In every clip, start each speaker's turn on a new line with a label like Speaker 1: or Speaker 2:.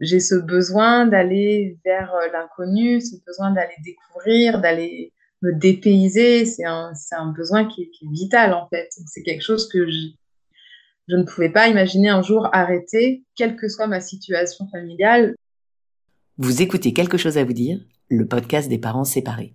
Speaker 1: j'ai ce besoin d'aller vers euh, l'inconnu, ce besoin d'aller découvrir, d'aller me dépayser. C'est un, un besoin qui, qui, est vital en fait. C'est quelque chose que je, je ne pouvais pas imaginer un jour arrêter, quelle que soit ma situation familiale.
Speaker 2: Vous écoutez quelque chose à vous dire, le podcast des parents séparés.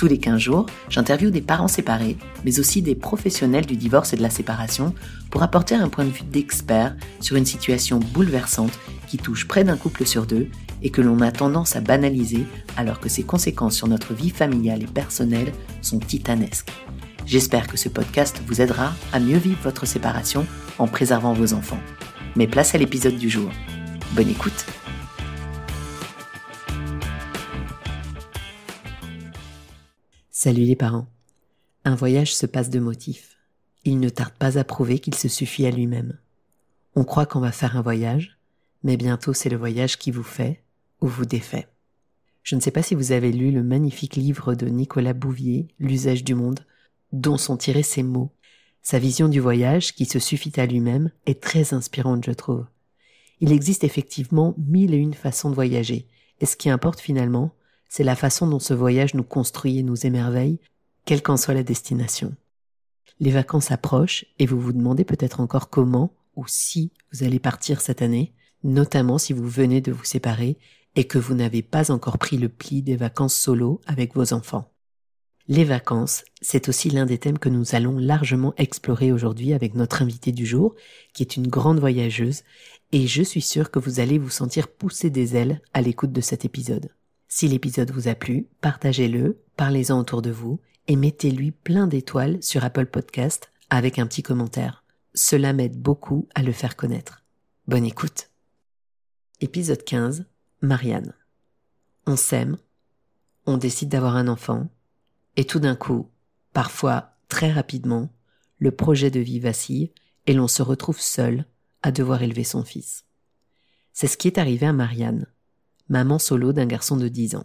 Speaker 2: Tous les 15 jours, j'interviewe des parents séparés, mais aussi des professionnels du divorce et de la séparation pour apporter un point de vue d'expert sur une situation bouleversante qui touche près d'un couple sur deux et que l'on a tendance à banaliser alors que ses conséquences sur notre vie familiale et personnelle sont titanesques. J'espère que ce podcast vous aidera à mieux vivre votre séparation en préservant vos enfants. Mais place à l'épisode du jour. Bonne écoute Salut les parents. Un voyage se passe de motifs. Il ne tarde pas à prouver qu'il se suffit à lui-même. On croit qu'on va faire un voyage, mais bientôt c'est le voyage qui vous fait ou vous défait. Je ne sais pas si vous avez lu le magnifique livre de Nicolas Bouvier, L'usage du monde, dont sont tirés ces mots. Sa vision du voyage, qui se suffit à lui-même, est très inspirante, je trouve. Il existe effectivement mille et une façons de voyager, et ce qui importe finalement, c'est la façon dont ce voyage nous construit et nous émerveille, quelle qu'en soit la destination. Les vacances approchent et vous vous demandez peut-être encore comment ou si vous allez partir cette année, notamment si vous venez de vous séparer et que vous n'avez pas encore pris le pli des vacances solo avec vos enfants. Les vacances, c'est aussi l'un des thèmes que nous allons largement explorer aujourd'hui avec notre invitée du jour, qui est une grande voyageuse, et je suis sûre que vous allez vous sentir pousser des ailes à l'écoute de cet épisode. Si l'épisode vous a plu, partagez-le, parlez-en autour de vous et mettez-lui plein d'étoiles sur Apple Podcast avec un petit commentaire. Cela m'aide beaucoup à le faire connaître. Bonne écoute. Épisode 15. Marianne. On s'aime, on décide d'avoir un enfant, et tout d'un coup, parfois très rapidement, le projet de vie vacille et l'on se retrouve seul à devoir élever son fils. C'est ce qui est arrivé à Marianne maman solo d'un garçon de 10 ans.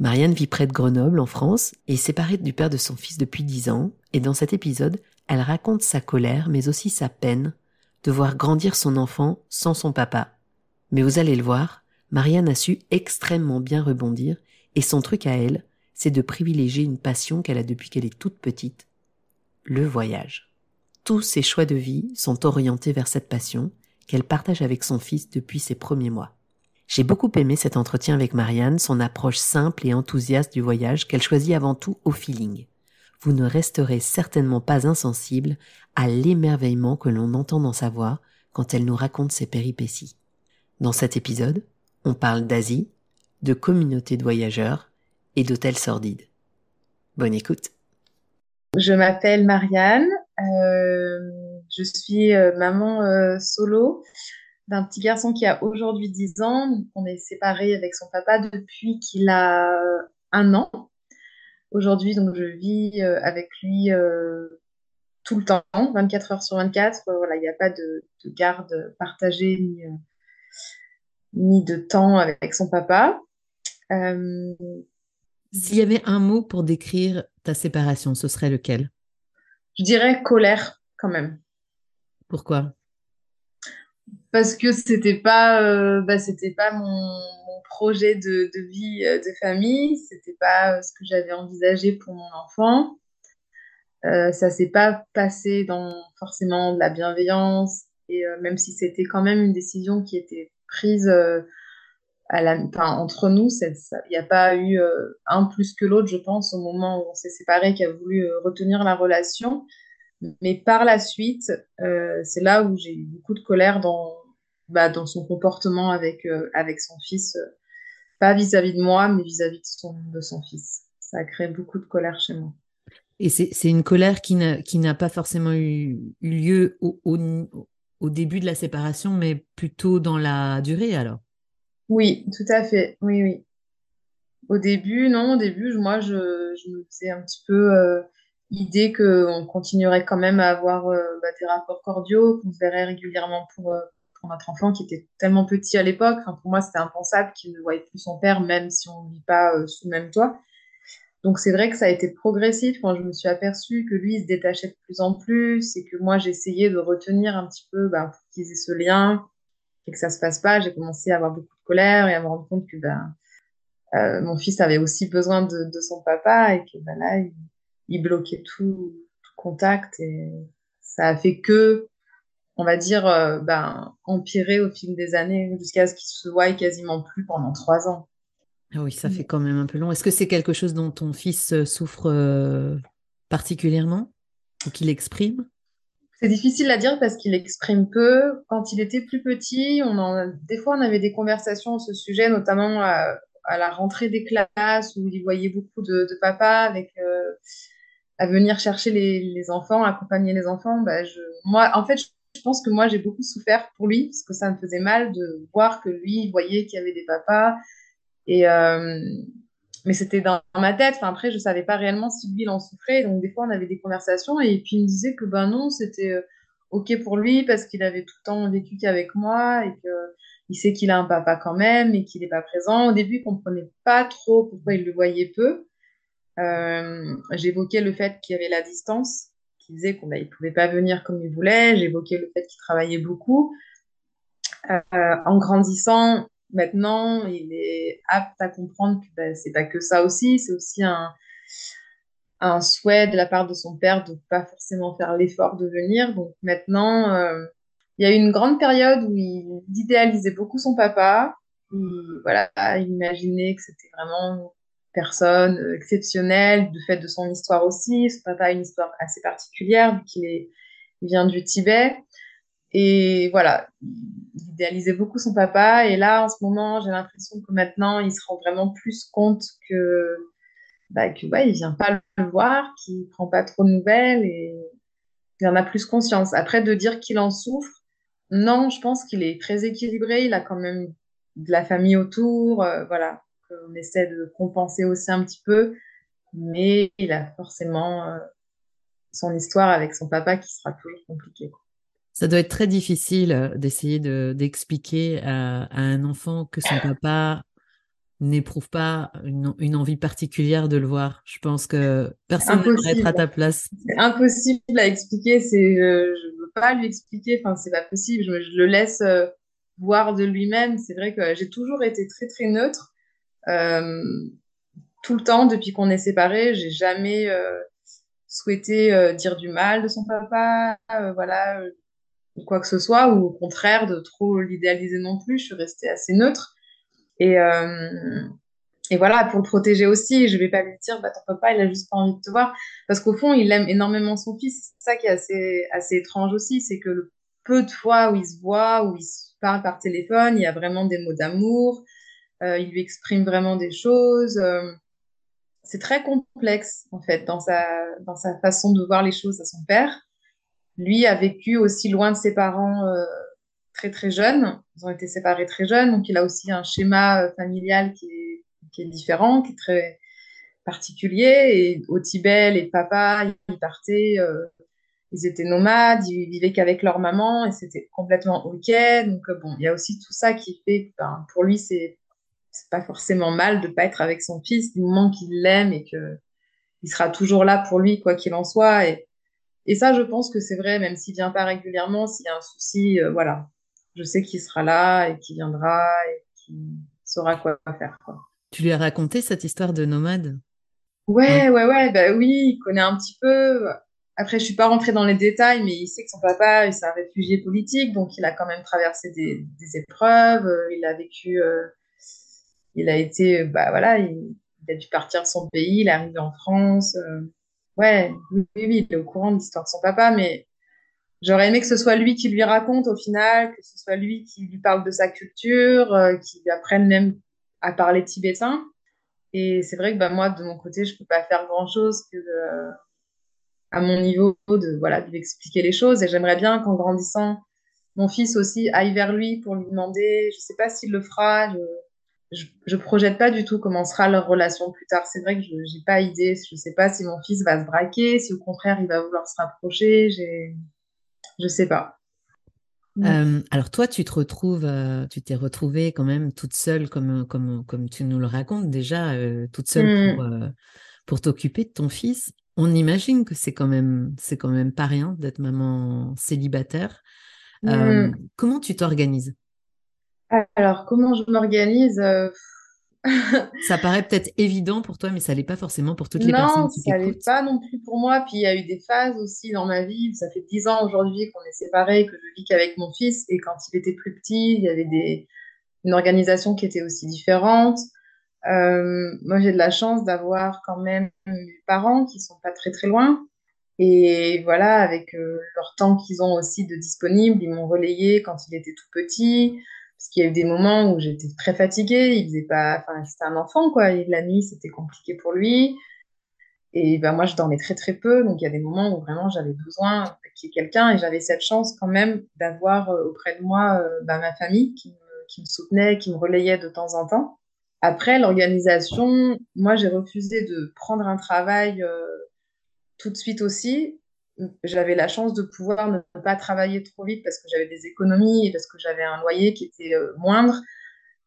Speaker 2: Marianne vit près de Grenoble, en France, et est séparée du père de son fils depuis 10 ans, et dans cet épisode, elle raconte sa colère, mais aussi sa peine, de voir grandir son enfant sans son papa. Mais vous allez le voir, Marianne a su extrêmement bien rebondir, et son truc à elle, c'est de privilégier une passion qu'elle a depuis qu'elle est toute petite, le voyage. Tous ses choix de vie sont orientés vers cette passion qu'elle partage avec son fils depuis ses premiers mois. J'ai beaucoup aimé cet entretien avec Marianne, son approche simple et enthousiaste du voyage qu'elle choisit avant tout au feeling. Vous ne resterez certainement pas insensible à l'émerveillement que l'on entend dans sa voix quand elle nous raconte ses péripéties. Dans cet épisode, on parle d'Asie, de communautés de voyageurs et d'hôtels sordides. Bonne écoute.
Speaker 1: Je m'appelle Marianne, euh, je suis euh, maman euh, solo d'un petit garçon qui a aujourd'hui 10 ans. On est séparés avec son papa depuis qu'il a euh, un an. Aujourd'hui, donc, je vis euh, avec lui euh, tout le temps, 24 heures sur 24. voilà, il n'y a pas de, garde partagée ni, ni, de temps avec son papa.
Speaker 2: S'il y avait un mot pour décrire ta séparation, ce serait lequel?
Speaker 1: Je dirais colère quand même.
Speaker 2: Pourquoi?
Speaker 1: Parce que c'était pas euh, bah, c'était pas mon, projet de, vie euh, de famille. C'était pas euh, ce que j'avais envisagé pour mon enfant. Euh, ça s'est pas passé dans forcément de la bienveillance. Et même si c'était quand même une décision qui était prise entre nous il n'y a pas eu un plus que l'autre je pense au moment où on s'est séparés qui a voulu retenir la relation. Mais par la suite, c'est là où j'ai eu beaucoup de colère bah, dans son comportement avec, euh, avec son fils, euh, pas vis-à-vis de moi, mais vis-à-vis de, son, de son fils. Ça a créé beaucoup de colère chez moi.
Speaker 3: Et c'est une colère qui n'a pas forcément eu, lieu au, au, début de la séparation, mais plutôt dans la durée alors?
Speaker 1: Oui, tout à fait. Oui, oui. Au début, non, au début, moi, je, je me faisais un petit peu euh, idée qu'on continuerait quand même à avoir euh, bah, des rapports cordiaux, qu'on se verrait régulièrement pour, euh, pour notre enfant qui était tellement petit à l'époque. Pour moi, c'était impensable qu'il ne voyait plus son père, même si on ne vit pas sous le même toit. Donc c'est vrai que ça a été progressif quand je me suis aperçue que lui il se détachait de plus en plus et que moi j'essayais de retenir un petit peu ben, pour qu'ils aient ce lien et que ça se passe pas. J'ai commencé à avoir beaucoup de colère et à me rendre compte que ben, euh, mon fils avait aussi besoin de, son papa et que ben, là il, bloquait tout, contact et ça a fait que on va dire euh, ben, empirer au fil des années jusqu'à ce qu'il se voie quasiment plus pendant trois ans.
Speaker 3: Ah oui, ça fait quand même un peu long. Est-ce que c'est quelque chose dont ton fils euh, souffre euh, particulièrement ou qu'il exprime?
Speaker 1: C'est difficile à dire parce qu'il exprime peu. Quand il était plus petit, on en, des fois on avait des conversations à ce sujet, notamment à, la rentrée des classes où il voyait beaucoup de, papa avec euh, à venir chercher les, enfants, accompagner les enfants. Bah, je, moi, en fait, je pense que moi j'ai beaucoup souffert pour lui parce que ça me faisait mal de voir que lui voyait qu'il y avait des papas et, euh, mais c'était dans ma tête. Enfin, après, je savais pas réellement si lui, il en souffrait. Donc, des fois, on avait des conversations et puis il me disait que ben non, c'était euh, OK pour lui parce qu'il avait tout le temps vécu qu'avec moi et qu'il sait qu'il a un papa quand même et qu'il n'est pas présent. Au début, il comprenait pas trop pourquoi il le voyait peu. Euh, j'évoquais le fait qu'il y avait la distance, disait qu'il ne pouvait pas venir comme il voulait. J'évoquais le fait qu'il travaillait beaucoup. en grandissant, maintenant, il est apte à comprendre que ben, c'est pas que ça aussi, c'est aussi un, un souhait de la part de son père de pas forcément faire l'effort de venir. Donc maintenant, euh, il y a eu une grande période où il idéalisait beaucoup son papa. Il, voilà, il imaginait que c'était vraiment personne exceptionnelle, du fait de son histoire aussi. Son papa a une histoire assez particulière, vu qu'il vient du Tibet. Et voilà, il idéalisait beaucoup son papa. Et là, en ce moment, j'ai l'impression que maintenant, il se rend vraiment plus compte que, bah, que ouais, il vient pas le voir, qu'il prend pas trop de nouvelles et il en a plus conscience. Après, de dire qu'il en souffre, non, je pense qu'il est très équilibré. Il a quand même de la famille autour, euh, voilà. On essaie de compenser aussi un petit peu, mais il a forcément euh, son histoire avec son papa qui sera toujours compliquée.
Speaker 3: Ça doit être très difficile euh, d'essayer d'expliquer à, un enfant que son papa n'éprouve pas une, envie particulière de le voir. Je pense que personne ne pourrait être à ta place.
Speaker 1: C'est impossible à expliquer. C'est, je ne veux pas lui expliquer. Enfin, c'est pas possible. Je, le laisse euh, voir de lui-même. C'est vrai que j'ai toujours été très très neutre. Euh, tout le temps depuis qu'on est séparés, j'ai jamais souhaité dire du mal de son papa. voilà, quoi que ce soit, ou au contraire de trop l'idéaliser non plus. Je suis restée assez neutre. Et, euh, voilà, pour le protéger aussi, je vais pas lui dire, bah, ton papa, il a juste pas envie de te voir. Parce qu'au fond, il aime énormément son fils. C'est ça qui est assez, assez étrange aussi, c'est que le peu de fois où il se voit, où il se parle par téléphone, il y a vraiment des mots d'amour. Euh, il lui exprime vraiment des choses. Euh, c'est très complexe, en fait, dans sa, dans sa façon de voir les choses à son père. Lui a vécu aussi loin de ses parents euh, très très jeunes. Ils ont été séparés très jeunes, donc il a aussi un schéma familial qui est, qui est différent, qui est très particulier. Et au Tibet, les papas, ils partaient, ils étaient nomades, ils vivaient qu'avec leur maman et c'était complètement ok. Donc bon, il y a aussi tout ça qui fait ben, pour lui, c'est c'est pas forcément mal de pas être avec son fils du moment qu'il l'aime et que il sera toujours là pour lui quoi qu'il en soit. Et et ça, je pense que c'est vrai, même s'il vient pas régulièrement, s'il y a un souci, euh, voilà, je sais qu'il sera là et qu'il viendra et qu'il saura quoi faire.
Speaker 3: Tu lui as raconté cette histoire de nomade?
Speaker 1: Ouais, ouais, ouais, bah oui, il connaît un petit peu. Après, je suis pas rentrée dans les détails, mais il sait que son papa, c'est un réfugié politique, donc il a quand même traversé des, épreuves. Euh, il a vécu, euh, il a été, bah voilà, il, a dû partir de son pays, il est arrivé en France. Ouais, oui, oui, il est au courant de l'histoire de son papa, mais j'aurais aimé que ce soit lui qui lui raconte au final, que ce soit lui qui lui parle de sa culture, euh, qui lui apprenne même à parler tibétain. Et c'est vrai que bah, moi, de mon côté, je peux pas faire grand-chose que à mon niveau de, voilà, lui expliquer les choses. Et j'aimerais bien qu'en grandissant, mon fils aussi aille vers lui pour lui demander. Je ne sais pas s'il le fera. Je, projette pas du tout comment sera leur relation plus tard. C'est vrai que je n'ai pas idée. Je ne sais pas si mon fils va se braquer, si au contraire il va vouloir se rapprocher. Je ne sais pas.
Speaker 3: Euh, alors toi, tu te retrouves, euh, tu t'es retrouvée quand même toute seule, comme, comme, comme tu nous le racontes déjà, euh, toute seule pour, mm. pour t'occuper de ton fils. On imagine que c'est quand même, c'est quand même pas rien d'être maman célibataire. Mm. Comment tu t'organises?
Speaker 1: Alors, comment je m'organise
Speaker 3: ça paraît peut-être évident pour toi, mais ça l'est pas forcément pour toutes les personnes qui
Speaker 1: Non, ça l'est pas non plus pour moi. Puis il y a eu des phases aussi dans ma vie. Ça fait dix ans aujourd'hui qu'on est séparés, que je vis qu'avec mon fils. Et quand il était plus petit, il y avait des... une organisation qui était aussi différente. Euh, moi, j'ai de la chance d'avoir quand même mes parents qui sont pas très très loin. Et voilà, avec euh, leur temps qu'ils ont aussi de disponible, ils m'ont relayé quand il était tout petit. Parce qu'il y a eu des moments où j'étais très fatiguée, il faisait pas, enfin, c'était un enfant, quoi, et la nuit, c'était compliqué pour lui. Et ben, moi, je dormais très, très peu, donc il y a des moments où vraiment j'avais besoin qu'il y ait quelqu'un, et j'avais cette chance quand même d'avoir euh, auprès de moi euh, ben, ma famille qui me, soutenait, qui me relayait de temps en temps. Après, l'organisation, moi, j'ai refusé de prendre un travail euh, tout de suite aussi, j'avais la chance de pouvoir ne pas travailler trop vite parce que j'avais des économies et parce que j'avais un loyer qui était euh, moindre.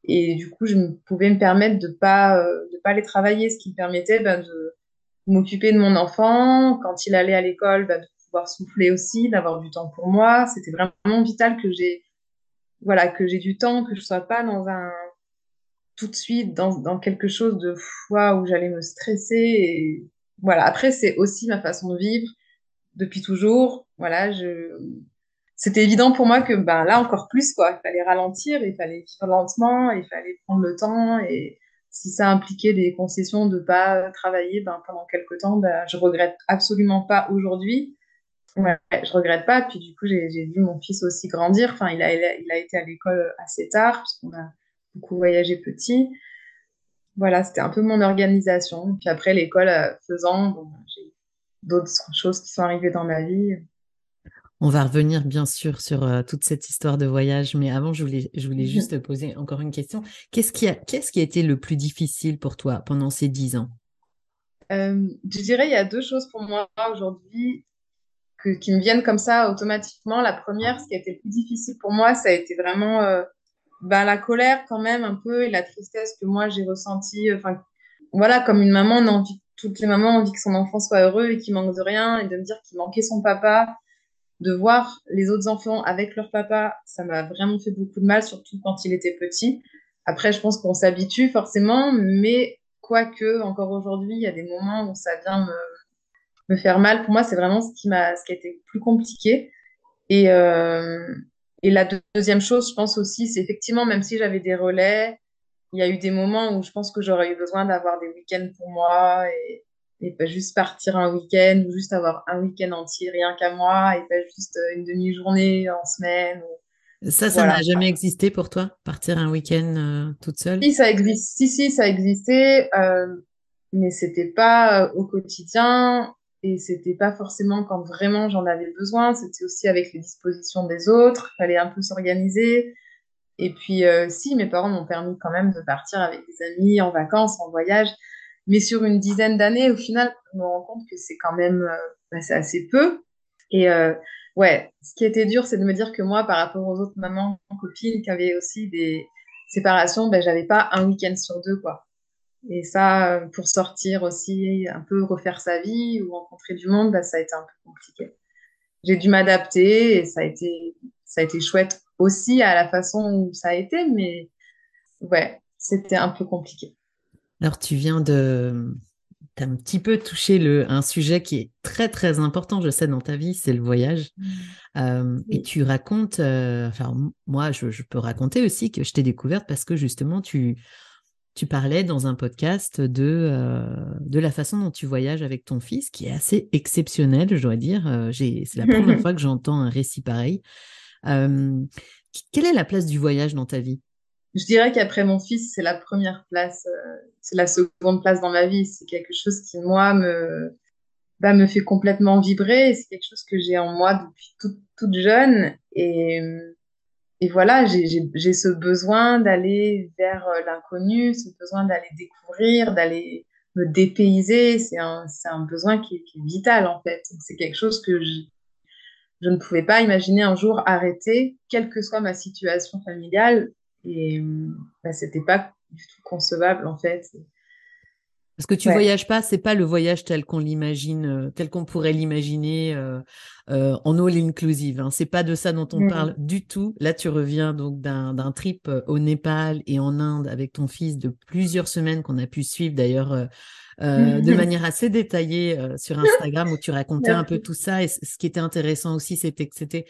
Speaker 1: Et du coup, je pouvais me permettre de ne pas, euh, de pas aller travailler, ce qui me permettait ben, de m'occuper de mon enfant. Quand il allait à l'école, ben, de pouvoir souffler aussi, d'avoir du temps pour moi. C'était vraiment vital que j'ai voilà, que j'ai du temps, que je ne sois pas dans un tout de suite dans, dans quelque chose de foi où j'allais me stresser. Et voilà. Après, c'est aussi ma façon de vivre depuis toujours. Voilà, c'était évident pour moi que ben, là encore plus, quoi. Il fallait ralentir, il fallait vivre lentement, il fallait prendre le temps. Et si ça impliquait des concessions de pas travailler ben, pendant quelques temps, ben, je regrette absolument pas aujourd'hui. Ouais, je regrette pas. Puis du coup, j'ai vu mon fils aussi grandir. Enfin, il a, il a été à l'école assez tard, puisqu'on a beaucoup voyagé petit. Voilà, c'était un peu mon organisation. Puis après, l'école euh, faisant, bon, d'autres choses qui sont arrivées dans ma vie.
Speaker 3: On va revenir bien sûr sur euh, toute cette histoire de voyage, mais avant, je voulais, je voulais mhm. juste te poser encore une question. Qu'est-ce qui, a, qu'est-ce qui a été le plus difficile pour toi pendant ces dix ans?
Speaker 1: Euh, Je dirais il y a deux choses pour moi aujourd'hui qui me viennent comme ça automatiquement. La première, ce qui a été le plus difficile pour moi, ça a été vraiment euh, bah, la colère quand même un peu et la tristesse que moi j'ai ressentie. Enfin, voilà, comme une maman, on a envie toutes les mamans ont envie que son enfant soit heureux et qu'il manque de rien et de me dire qu'il manquait son papa. De voir les autres enfants avec leur papa, ça m'a vraiment fait beaucoup de mal, surtout quand il était petit. Après, je pense qu'on s'habitue forcément, mais quoique, encore aujourd'hui, il y a des moments où ça vient me, faire mal. Pour moi, c'est vraiment ce qui, m'a, ce qui a été plus compliqué. Euh, et la deuxième chose, je pense aussi, c'est effectivement, même si j'avais des relais, il y a eu des moments où je pense que j'aurais eu besoin d'avoir des week-ends pour moi et, et pas juste partir un week-end ou juste avoir un week-end entier rien qu'à moi et pas juste euh, une demi-journée en semaine.
Speaker 3: Ça, ça n'a jamais existé pour toi, partir un week-end euh, toute seule?
Speaker 1: Si, ça existe. Si, si, ça existait, euh, mais c'était pas euh, au quotidien et c'était pas forcément quand vraiment j'en avais besoin. C'était aussi avec les dispositions des autres. Il fallait un peu s'organiser. Et puis, euh, si, mes parents m'ont permis quand même de partir avec des amis en vacances, en voyage. Mais sur une dizaine d'années, au final, je me rends compte que c'est quand même euh, bah, assez peu. Et euh, ouais, ce qui était dur, c'est de me dire que moi, par rapport aux autres mamans, copines qui avaient aussi des séparations, ben, j'avais pas un week-end sur deux, quoi. Et ça, pour sortir aussi, un peu refaire sa vie ou rencontrer du monde, ben, ça a été un peu compliqué. J'ai dû m'adapter et ça a été, ça a été chouette aussi à la façon où ça a été, mais ouais, c'était un peu compliqué.
Speaker 3: Alors, tu viens de. Tu as un petit peu touché le, un sujet qui est très, très important, je sais, dans ta vie, c'est le voyage. Mmh. Euh, et tu racontes. Euh, enfin, moi, je, je, peux raconter aussi que je t'ai découverte parce que justement, tu. Tu parlais dans un podcast de, euh, de la façon dont tu voyages avec ton fils, qui est assez exceptionnel, je dois dire. c'est la première fois que j'entends un récit pareil. Euh, quelle est la place du voyage dans ta vie?
Speaker 1: Je dirais qu'après mon fils, c'est la première place, euh, c'est la seconde place dans ma vie. C'est quelque chose qui, moi, me, bah, me fait complètement vibrer. C'est quelque chose que j'ai en moi depuis toute, toute jeune. Et, et voilà, j'ai ce besoin d'aller vers euh, l'inconnu, ce besoin d'aller découvrir, d'aller me dépayser. C'est un, un besoin qui qui est, vital, en fait. C'est quelque chose que je, je ne pouvais pas imaginer un jour arrêter, quelle que soit ma situation familiale. Et bah, c'était pas du tout concevable, en fait.
Speaker 3: Parce que tu ne voyages pas, c'est pas le voyage tel qu'on l'imagine, euh, tel qu'on pourrait l'imaginer euh, euh, en all inclusive. Hein. C'est pas de ça dont on parle du tout. Là, tu reviens donc d'un trip au Népal et en Inde avec ton fils de plusieurs semaines qu'on a pu suivre d'ailleurs de manière assez détaillée sur Instagram où tu racontais un peu tout ça. Et ce qui était intéressant aussi, c'était que c'était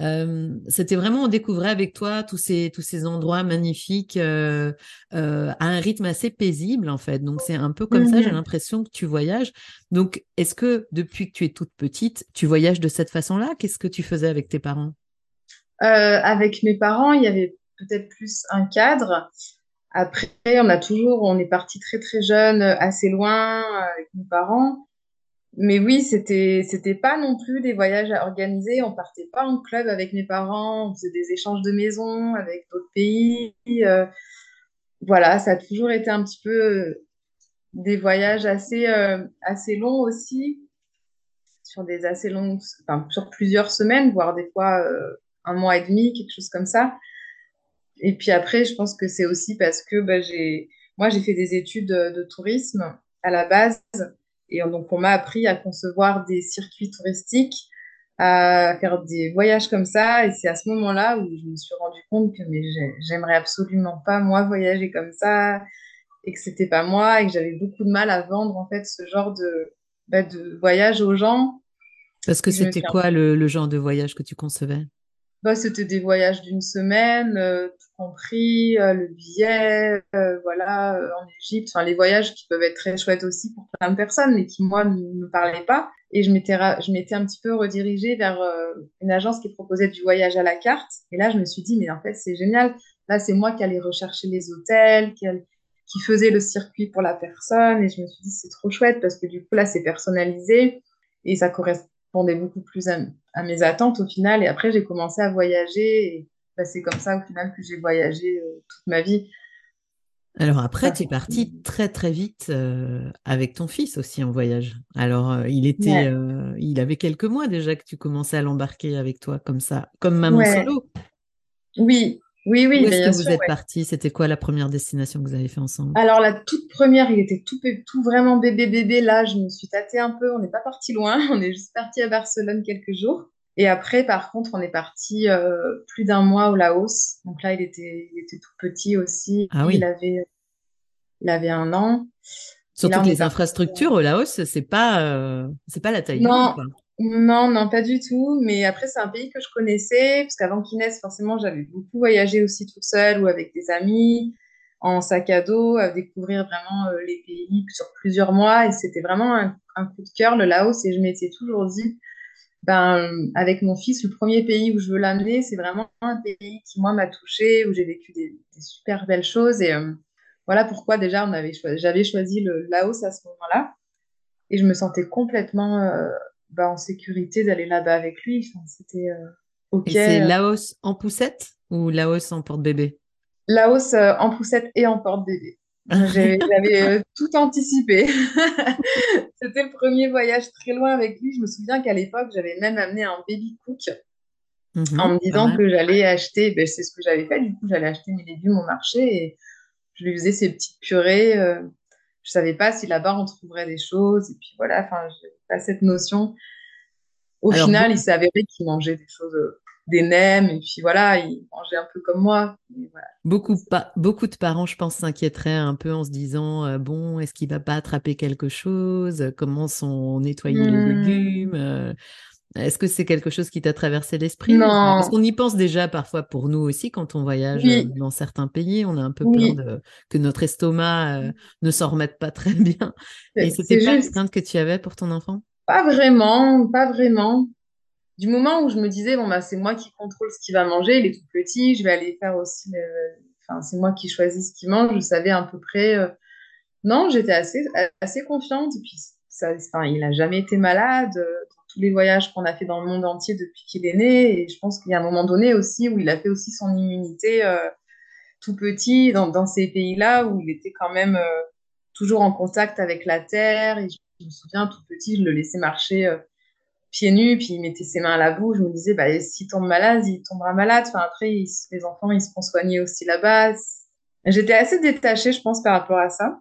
Speaker 3: euh, c'était vraiment, on découvrait avec toi tous ces, tous ces endroits magnifiques euh, euh, à un rythme assez paisible, en fait. Donc, c'est un peu comme ça, j'ai mmh l'impression que tu voyages. Donc, est-ce que depuis que tu es toute petite, tu voyages de cette façon-là? Qu'est-ce que tu faisais avec tes parents?
Speaker 1: Avec mes parents, il y avait peut-être plus un cadre. Après, on a toujours, on est parti très très jeune, assez loin avec mes parents. Mais oui, c'était c'était pas non plus des voyages à organiser. On partait pas en club avec mes parents. On faisait des échanges de maisons avec d'autres pays. Euh, voilà, ça a toujours été un petit peu euh, des voyages assez euh, assez longs aussi, sur des assez longues, enfin, sur plusieurs semaines, voire des fois un mois et demi, quelque chose comme ça. Et puis après, je pense que c'est aussi parce que bah, j'ai moi j'ai fait des études de tourisme à la base. Et donc, on m'a appris à concevoir des circuits touristiques, à faire des voyages comme ça. Et c'est à ce moment-là où je me suis rendu compte que mais j'aimerais absolument pas, moi, voyager comme ça, et que c'était pas moi, et que j'avais beaucoup de mal à vendre, en fait, ce genre de, bah, de voyage aux gens.
Speaker 3: Parce que c'était quoi le, le genre de voyage que tu concevais?
Speaker 1: Bah, c'était des voyages d'une semaine, euh, tout compris, euh, le billet, euh, voilà, en Égypte. Enfin, les voyages qui peuvent être très chouettes aussi pour plein de personnes, mais qui, moi, ne me parlaient pas. Et je m'étais, un petit peu redirigée vers une agence qui proposait du voyage à la carte. Et là, je me suis dit, mais en fait, c'est génial. Là, c'est moi qui allais rechercher les hôtels, qui, qui faisais le circuit pour la personne. Et je me suis dit, c'est trop chouette parce que du coup, là, c'est personnalisé et ça correspond répondait beaucoup plus à, mes attentes au final. Et après, j'ai commencé à voyager. Et bah, c'est comme ça au final que j'ai voyagé euh, toute ma vie.
Speaker 3: Alors après, tu es partie très très vite euh, avec ton fils aussi en voyage. Alors euh, il était, il avait quelques mois déjà que tu commençais à l'embarquer avec toi comme ça, comme maman solo.
Speaker 1: Oui, oui, oui.
Speaker 3: Où est-ce que vous êtes partis? C'était quoi la première destination que vous avez fait ensemble?
Speaker 1: Alors, la toute première, il était tout, tout vraiment bébé, bébé. Là, je me suis tâtée un peu. On n'est pas parti loin. On est juste parti à Barcelone quelques jours. Et après, par contre, on est parti euh, plus d'un mois au Laos. Donc là, il était, il était tout petit aussi.
Speaker 3: Ah oui.
Speaker 1: Il avait, il avait un an.
Speaker 3: Surtout que les infrastructures au Laos, c'est pas, euh, c'est pas la taille.
Speaker 1: Non, non, non, pas du tout. Mais après, c'est un pays que je connaissais, parce qu'avant qu'il naisse, forcément, j'avais beaucoup voyagé aussi toute seule ou avec des amis, en sac à dos, à découvrir vraiment euh, les pays sur plusieurs mois. Et c'était vraiment un, coup de cœur, le Laos. Et je m'étais toujours dit, ben, avec mon fils, le premier pays où je veux l'amener, c'est vraiment un pays qui, moi, m'a touchée, où j'ai vécu des, super belles choses. Et euh, voilà pourquoi, déjà, on avait j'avais choisi le Laos à ce moment-là. Et je me sentais complètement... Euh, bah, en sécurité d'aller là-bas avec lui. c'était euh, OK.
Speaker 3: c'est Laos en poussette ou Laos en porte-bébé?
Speaker 1: Laos euh, en poussette et en porte-bébé. J'avais euh, tout anticipé. C'était le premier voyage très loin avec lui. Je me souviens qu'à l'époque, j'avais même amené un baby cook mhm, en me disant que j'allais acheter, ben, c'est ce que j'avais fait, du coup, j'allais acheter mes légumes au marché et je lui faisais ces petites purées je savais pas si là-bas on trouverait des choses. Et puis voilà, enfin, pas cette notion. Au final, il s'est avéré qu'il mangeait des choses, euh, des nems, et puis voilà, il mangeait un peu comme moi.
Speaker 3: Beaucoup, beaucoup de parents, je pense, s'inquiéteraient un peu en se disant euh, bon, est-ce qu'il va pas attraper quelque chose? Comment sont nettoyés les mmh. légumes? Euh, est-ce que c'est quelque chose qui t'a traversé l'esprit
Speaker 1: Non.
Speaker 3: Parce qu'on y pense déjà parfois pour nous aussi quand on voyage euh, dans certains pays. On a un peu peur que notre estomac euh, ne s'en remette pas très bien. Et c'était pas une crainte que tu avais pour ton enfant?
Speaker 1: Pas vraiment, pas vraiment. Du moment où je me disais, bon, bah, c'est moi qui contrôle ce qu'il va manger, il est tout petit, je vais aller faire aussi. Enfin, c'est moi qui choisis ce qu'il mange, je savais à peu près. Euh, non, j'étais assez, assez confiante. Et puis, ça, enfin, il n'a jamais été malade. Tous les voyages qu'on a fait dans le monde entier depuis qu'il est né. Et je pense qu'il y a un moment donné aussi où il a fait aussi son immunité euh, tout petit dans, dans ces pays-là où il était quand même euh, toujours en contact avec la terre. Et je, me souviens, tout petit, je le laissais marcher euh, pieds nus, puis il mettait ses mains à la bouche. Je me disais, bah, s'il tombe malade, il tombera malade. Enfin, après, les enfants, ils se font soigner aussi là-bas. J'étais assez détachée, je pense, par rapport à ça.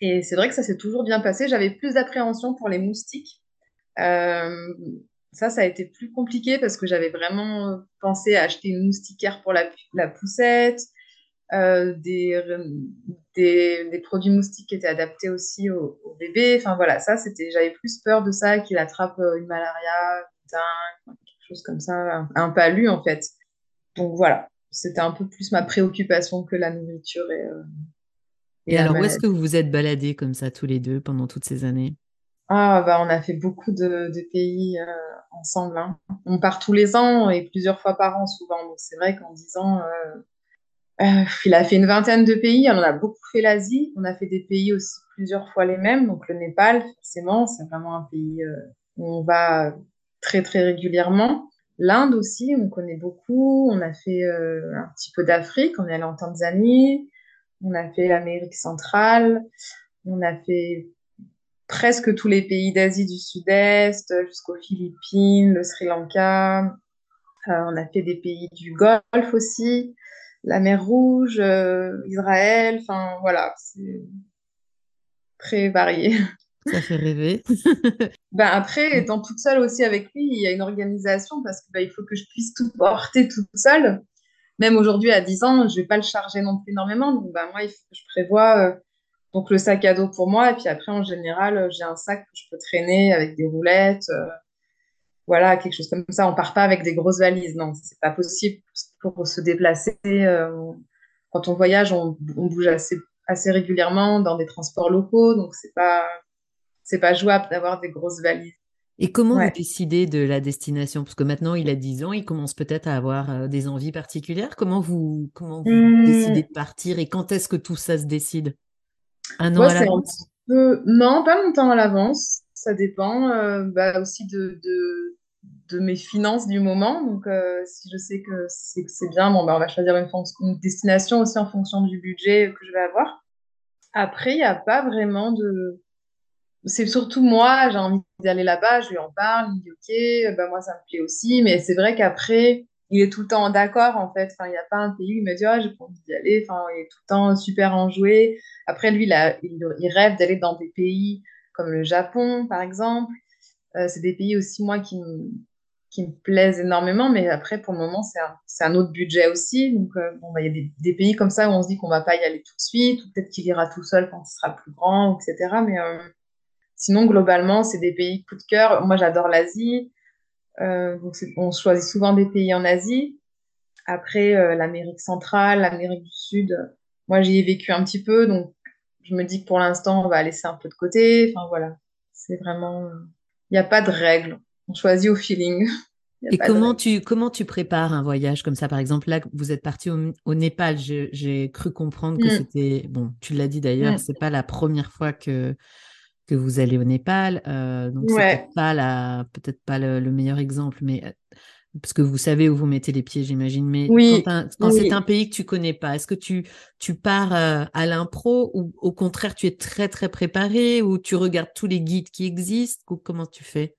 Speaker 1: Et c'est vrai que ça s'est toujours bien passé. J'avais plus d'appréhension pour les moustiques. Euh, ça, ça a été plus compliqué parce que j'avais vraiment pensé à acheter une moustiquaire pour la, la poussette, euh, des, des, des, produits moustiques qui étaient adaptés aussi au, au bébé. Enfin voilà, ça, c'était, j'avais plus peur de ça qu'il attrape euh, une malaria, quelque chose comme ça, un, palu en fait. Donc voilà, c'était un peu plus ma préoccupation que la nourriture et, euh,
Speaker 3: et, alors, où est-ce que vous vous êtes baladés comme ça tous les deux pendant toutes ces années?
Speaker 1: Ah, bah, on a fait beaucoup de, pays euh, ensemble. Hein. On part tous les ans et plusieurs fois par an souvent. Donc, c'est vrai qu'en 10 ans, euh, euh, il a fait une vingtaine de pays. On a beaucoup fait l'Asie. On a fait des pays aussi plusieurs fois les mêmes. Donc, le Népal, forcément, c'est vraiment un pays où on va très, très régulièrement. L'Inde aussi, on connaît beaucoup. On a fait un petit peu d'Afrique. On est allé en Tanzanie. On a fait l'Amérique centrale, on a fait presque tous les pays d'Asie du Sud-Est, jusqu'aux Philippines, le Sri Lanka. Euh, on a fait des pays du Golfe aussi, la mer Rouge, euh, Israël. Enfin, voilà, c'est très varié.
Speaker 3: Ça fait rêver.
Speaker 1: ben après, étant toute seule aussi avec lui, il y a une organisation parce qu'il ben, faut que je puisse tout porter toute seule même aujourd'hui à 10 ans, je vais pas le charger non plus énormément. Donc, bah, moi, il faut que je prévois euh, donc le sac à dos pour moi. Et puis après, en général, euh, j'ai un sac que je peux traîner avec des roulettes. Euh, voilà, quelque chose comme ça. On part pas avec des grosses valises. Non, c'est pas possible pour se déplacer. quand on voyage, on, on, bouge assez, assez régulièrement dans des transports locaux. Donc, c'est pas, c'est pas jouable d'avoir des grosses valises.
Speaker 3: Et comment vous décidez de la destination? Parce que maintenant, il a 10 ans, il commence peut-être à avoir euh, des envies particulières. Comment vous, comment vous mmh. décidez de partir? Et quand est-ce que tout ça se décide?
Speaker 1: Un an à l'avance peu... Non, pas longtemps à l'avance. Ça dépend euh, bah, aussi de, de, de, mes finances du moment. Donc, euh, si je sais que c'est bien, bon, bah, on va choisir une, une destination aussi en fonction du budget que je vais avoir. Après, il n'y a pas vraiment de c'est surtout moi, j'ai envie d'aller là-bas, je lui en parle, il dit ok, ben moi ça me plaît aussi, mais c'est vrai qu'après, il est tout le temps d'accord en fait. Enfin, il n'y a pas un pays où il me dit ah, j'ai pas envie d'y aller. Enfin, il est tout le temps super enjoué. Après, lui, il, rêve d'aller dans des pays comme le Japon, par exemple. Euh, c'est des pays aussi, moi, qui me, plaisent énormément, mais après, pour le moment, c'est un, autre budget aussi. Donc, euh, bon, bah, il y a des, des, pays comme ça où on se dit qu'on va pas y aller tout de suite, ou peut-être qu'il ira tout seul quand il sera plus grand, etc. Mais euh, Sinon, globalement, c'est des pays coup de cœur. Moi, j'adore l'Asie. Euh, on choisit souvent des pays en Asie. Après, euh, l'Amérique centrale, l'Amérique du Sud. Moi, j'y ai vécu un petit peu, donc je me dis que pour l'instant, on va laisser un peu de côté. Enfin, voilà. C'est vraiment. Il n'y a pas de règles. On choisit au feeling.
Speaker 3: Et comment tu, comment tu prépares un voyage comme ça? Par exemple, là, vous êtes parti au, Népal. J'ai cru comprendre que mm. c'était. Bon, tu l'as dit d'ailleurs, mm. c'est pas la première fois que que vous allez au Népal. Euh, donc, c'est peut-être pas, la, peut-être pas le, meilleur exemple, mais euh, parce que vous savez où vous mettez les pieds, j'imagine. Mais quand, c'est un pays que tu connais pas, est-ce que tu, tu pars euh, à l'impro ou au contraire, tu es très, très préparé ou tu regardes tous les guides qui existent ou comment tu fais?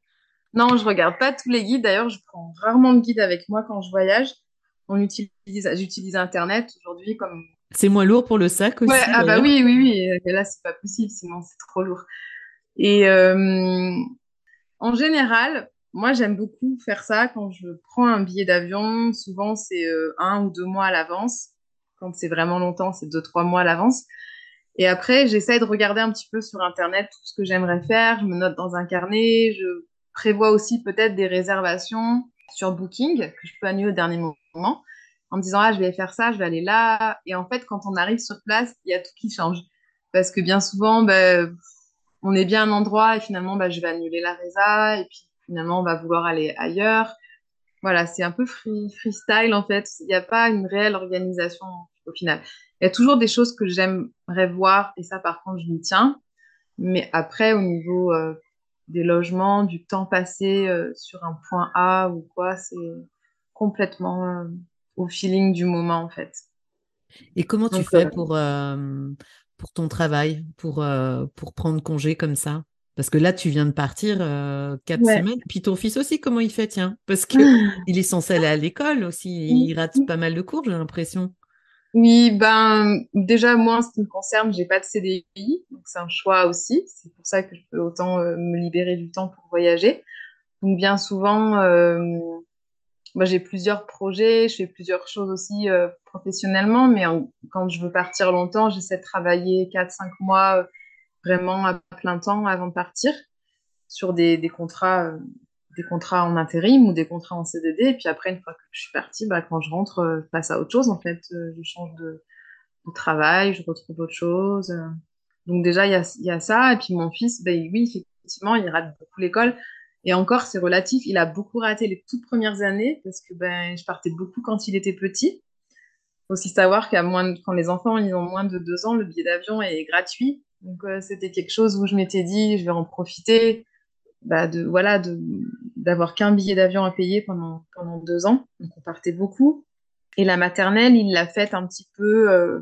Speaker 1: Non, je regarde pas tous les guides. D'ailleurs, je prends rarement de guide avec moi quand je voyage. On utilise, j'utilise Internet aujourd'hui comme.
Speaker 3: C'est moins lourd pour le sac aussi.
Speaker 1: ah bah oui, oui, oui. Et là, c'est pas possible, sinon c'est trop lourd. Et euh, en général, moi, j'aime beaucoup faire ça quand je prends un billet d'avion. Souvent, c'est euh, un ou deux mois à l'avance. Quand c'est vraiment longtemps, c'est deux, trois mois à l'avance. Et après, j'essaie de regarder un petit peu sur Internet tout ce que j'aimerais faire. Je me note dans un carnet. Je prévois aussi peut-être des réservations sur Booking que je peux annuler au dernier moment en me disant, ah, je vais faire ça, je vais aller là. Et en fait, quand on arrive sur place, il y a tout qui change. Parce que bien souvent, ben, on est bien à un endroit et finalement, bah, je vais annuler la résa et puis finalement, on va vouloir aller ailleurs. Voilà, c'est un peu freestyle en fait. Il n'y a pas une réelle organisation au final. Il y a toujours des choses que j'aimerais voir et ça, par contre, je m'y tiens. Mais après, au niveau des logements, du temps passé sur un point A ou quoi, c'est complètement au feeling du moment en fait.
Speaker 3: Et comment tu fais pour, pour ton travail, pour, pour prendre congé comme ça? Parce que là, tu viens de partir quatre semaines. Puis ton fils aussi, comment il fait, tiens? Parce qu'il est censé aller à l'école aussi. Il rate pas mal de cours, j'ai l'impression.
Speaker 1: Oui, ben déjà moi en ce qui me concerne, j'ai pas de CDI, donc c'est un choix aussi. C'est pour ça que je peux autant euh, me libérer du temps pour voyager. Donc bien souvent, euh, moi j'ai plusieurs projets, je fais plusieurs choses aussi euh, professionnellement, mais quand je veux partir longtemps, j'essaie de travailler 4-5 mois vraiment à plein temps avant de partir sur des, contrats des contrats en intérim ou des contrats en CDD. Et puis après, une fois que je suis partie, bah, quand je rentre, euh, je passe à autre chose. En fait, euh, je change de, travail, je retrouve autre chose. Donc déjà, il y a, ça. Et puis mon fils, ben, oui, effectivement, il rate beaucoup l'école. Et encore, c'est relatif. Il a beaucoup raté les toutes premières années parce que ben, je partais beaucoup quand il était petit. Il faut aussi savoir qu'à moins quand les enfants ils ont moins de deux ans, le billet d'avion est gratuit. Donc euh, c'était quelque chose où je m'étais dit, je vais en profiter bah, de voilà de d'avoir qu'un billet d'avion à payer pendant pendant deux ans donc on partait beaucoup et la maternelle il l'a faite un petit peu euh,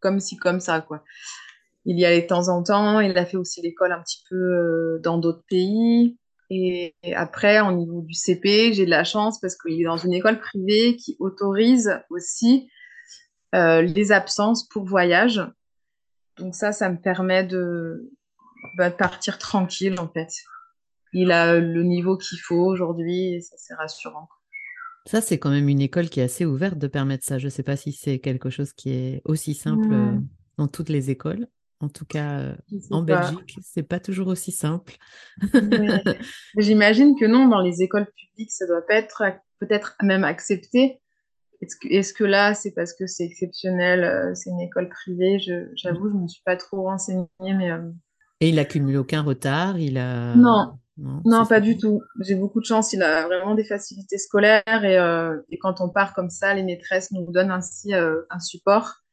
Speaker 1: comme si comme ça quoi il y allait de temps en temps il a fait aussi l'école un petit peu euh, dans d'autres pays et, après au niveau du CP j'ai de la chance parce qu'il est dans une école privée qui autorise aussi euh, les absences pour voyage donc ça ça me permet de bah, de partir tranquille en fait il a le niveau qu'il faut aujourd'hui et ça c'est rassurant.
Speaker 3: Ça, c'est quand même une école qui est assez ouverte de permettre ça. Je ne sais pas si c'est quelque chose qui est aussi simple euh, dans toutes les écoles. En tout cas, euh, en Belgique, c'est pas toujours aussi simple.
Speaker 1: J'imagine que non, dans les écoles publiques, ça doit pas être peut-être même accepté. Est-ce que, est que, là, c'est parce que c'est exceptionnel, euh, c'est une école privée? J'avoue, je ne me suis pas trop renseignée, mais.
Speaker 3: Et il accumule aucun retard, il a.
Speaker 1: Non, non, pas du tout. J'ai beaucoup de chance. Il a vraiment des facilités scolaires et, euh, et, quand on part comme ça, les maîtresses nous donnent ainsi euh, un support